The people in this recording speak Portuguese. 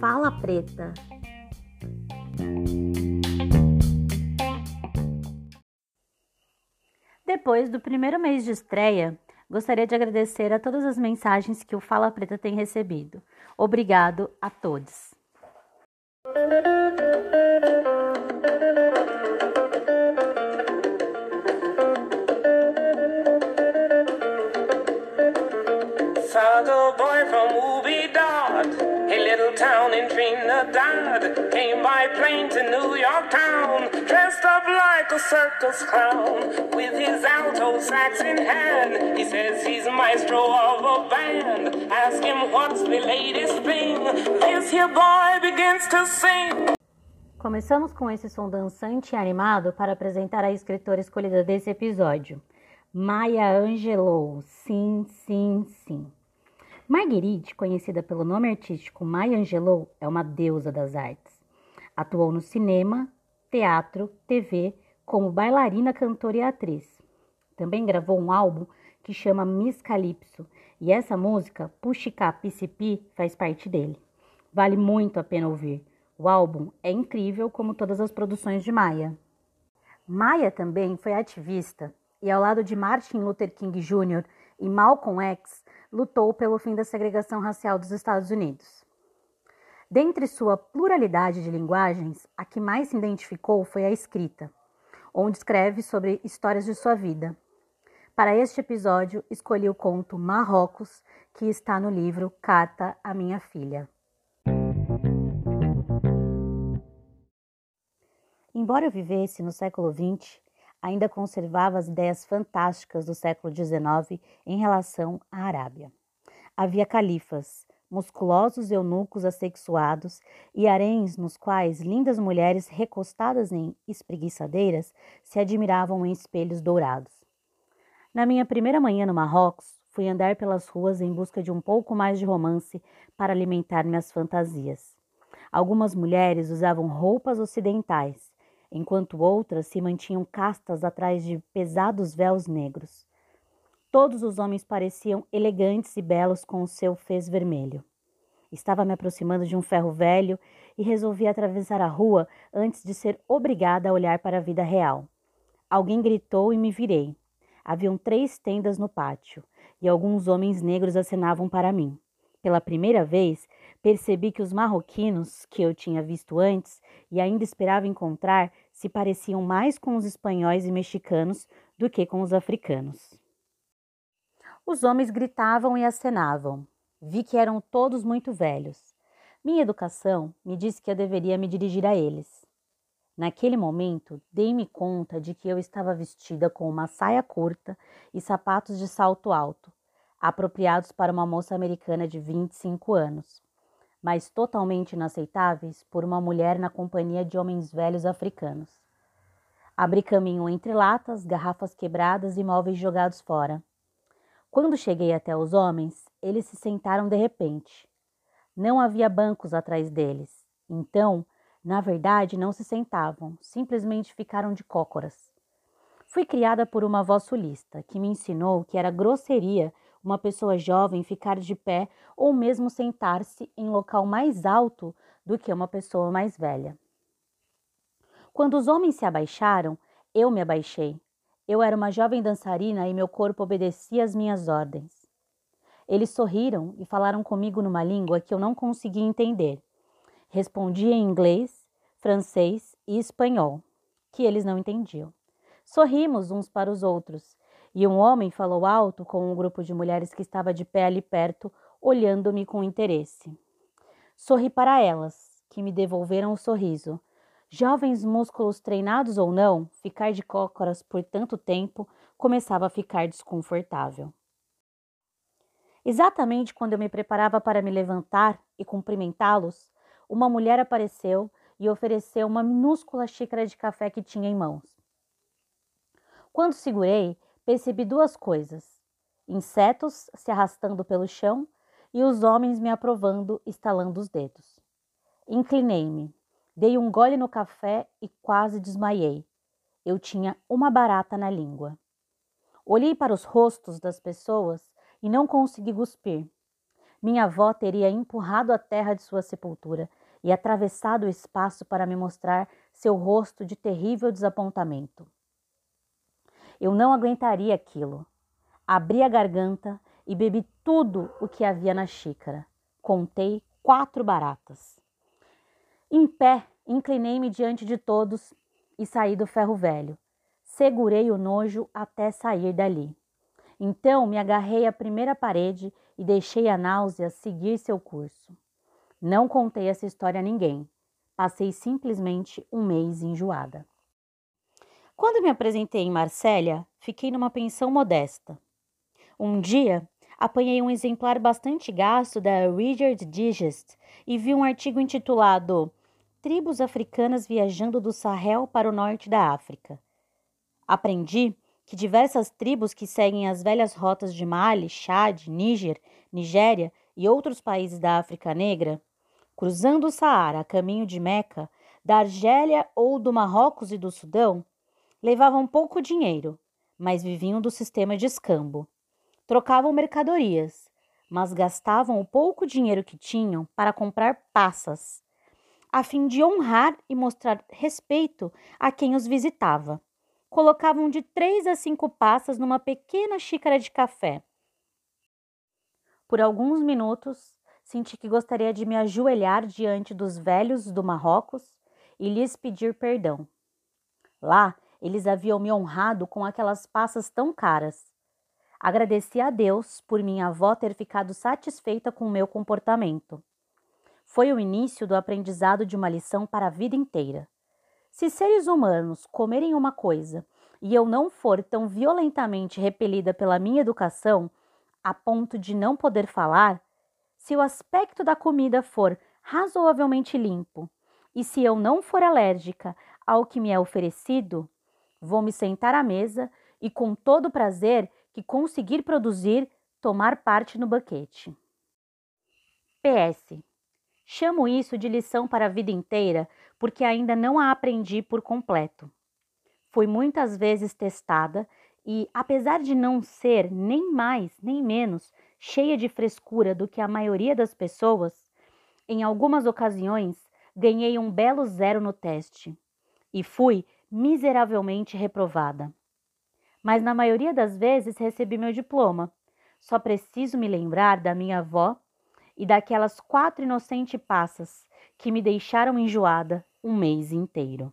Fala Preta. Depois do primeiro mês de estreia, gostaria de agradecer a todas as mensagens que o Fala Preta tem recebido. Obrigado a todos. Found boy from a little town in Trinidad. Came by plane to New York town, dressed up like a circus clown, with his alto sax in hand. He says he's maestro of a band. Ask him what's the latest thing. This here boy begins to sing. Começamos com esse som dançante e animado para apresentar a escritora escolhida desse episódio, Maya Angelou. Sim, sim, sim. Marguerite, conhecida pelo nome artístico Maya Angelou, é uma deusa das artes. Atuou no cinema, teatro, TV, como bailarina, cantora e atriz. Também gravou um álbum que chama Miss Calypso, e essa música, Puxica Picipi, faz parte dele. Vale muito a pena ouvir. O álbum é incrível, como todas as produções de Maia. Maia também foi ativista e, ao lado de Martin Luther King Jr. e Malcolm X, lutou pelo fim da segregação racial dos Estados Unidos. Dentre sua pluralidade de linguagens, a que mais se identificou foi a escrita, onde escreve sobre histórias de sua vida. Para este episódio, escolhi o conto Marrocos, que está no livro Carta à Minha Filha. Embora eu vivesse no século XX, ainda conservava as ideias fantásticas do século XIX em relação à Arábia. Havia califas, musculosos eunucos assexuados e haréns nos quais lindas mulheres recostadas em espreguiçadeiras se admiravam em espelhos dourados. Na minha primeira manhã no Marrocos, fui andar pelas ruas em busca de um pouco mais de romance para alimentar minhas fantasias. Algumas mulheres usavam roupas ocidentais, enquanto outras se mantinham castas atrás de pesados véus negros. Todos os homens pareciam elegantes e belos com o seu fez vermelho. Estava me aproximando de um ferro velho e resolvi atravessar a rua antes de ser obrigada a olhar para a vida real. Alguém gritou e me virei. Haviam três tendas no pátio e alguns homens negros acenavam para mim. Pela primeira vez, percebi que os marroquinos que eu tinha visto antes e ainda esperava encontrar se pareciam mais com os espanhóis e mexicanos do que com os africanos. Os homens gritavam e acenavam. Vi que eram todos muito velhos. Minha educação me disse que eu deveria me dirigir a eles. Naquele momento, dei-me conta de que eu estava vestida com uma saia curta e sapatos de salto alto, apropriados para uma moça americana de 25 anos mas totalmente inaceitáveis por uma mulher na companhia de homens velhos africanos. Abri caminho entre latas, garrafas quebradas e móveis jogados fora. Quando cheguei até os homens, eles se sentaram de repente. Não havia bancos atrás deles. Então, na verdade, não se sentavam, simplesmente ficaram de cócoras. Fui criada por uma avó sulista, que me ensinou que era grosseria uma pessoa jovem ficar de pé ou mesmo sentar-se em local mais alto do que uma pessoa mais velha. Quando os homens se abaixaram, eu me abaixei. Eu era uma jovem dançarina e meu corpo obedecia às minhas ordens. Eles sorriram e falaram comigo numa língua que eu não conseguia entender. Respondi em inglês, francês e espanhol, que eles não entendiam. Sorrimos uns para os outros e um homem falou alto com um grupo de mulheres que estava de pé ali perto, olhando-me com interesse. Sorri para elas, que me devolveram o sorriso. Jovens músculos treinados ou não, ficar de cócoras por tanto tempo começava a ficar desconfortável. Exatamente quando eu me preparava para me levantar e cumprimentá-los, uma mulher apareceu e ofereceu uma minúscula xícara de café que tinha em mãos. Quando segurei, percebi duas coisas: insetos se arrastando pelo chão e os homens me aprovando, estalando os dedos. Inclinei-me, dei um gole no café e quase desmaiei. Eu tinha uma barata na língua. Olhei para os rostos das pessoas e não consegui cuspir. Minha avó teria empurrado a terra de sua sepultura e atravessado o espaço para me mostrar seu rosto de terrível desapontamento. Eu não aguentaria aquilo. Abri a garganta e bebi tudo o que havia na xícara. Contei quatro baratas. Em pé, inclinei-me diante de todos e saí do ferro velho. Segurei o nojo até sair dali. Então me agarrei à primeira parede e deixei a náusea seguir seu curso. Não contei essa história a ninguém. Passei simplesmente um mês enjoada. Quando me apresentei em Marsella, fiquei numa pensão modesta. Um dia, apanhei um exemplar bastante gasto da Richard Digest e vi um artigo intitulado Tribos africanas viajando do Sahel para o norte da África. Aprendi que diversas tribos que seguem as velhas rotas de Mali, Chad, Níger, Nigéria e outros países da África Negra, cruzando o Saara a caminho de Meca, da Argélia ou do Marrocos e do Sudão, levavam pouco dinheiro, mas viviam do sistema de escambo. Trocavam mercadorias, mas gastavam o pouco dinheiro que tinham para comprar passas, a fim de honrar e mostrar respeito a quem os visitava colocavam de três a cinco passas numa pequena xícara de café. Por alguns minutos, senti que gostaria de me ajoelhar diante dos velhos do Marrocos e lhes pedir perdão. Lá, eles haviam me honrado com aquelas passas tão caras. Agradeci a Deus por minha avó ter ficado satisfeita com o meu comportamento. Foi o início do aprendizado de uma lição para a vida inteira. Se seres humanos comerem uma coisa e eu não for tão violentamente repelida pela minha educação a ponto de não poder falar, se o aspecto da comida for razoavelmente limpo e se eu não for alérgica ao que me é oferecido, vou me sentar à mesa e, com todo o prazer que conseguir produzir, tomar parte no banquete. PS. Chamo isso de lição para a vida inteira porque ainda não a aprendi por completo. Fui muitas vezes testada e, apesar de não ser nem mais nem menos cheia de frescura do que a maioria das pessoas, em algumas ocasiões ganhei um belo zero no teste e fui miseravelmente reprovada. Mas na maioria das vezes recebi meu diploma. Só preciso me lembrar da minha avó e daquelas quatro inocentes passas que me deixaram enjoada um mês inteiro.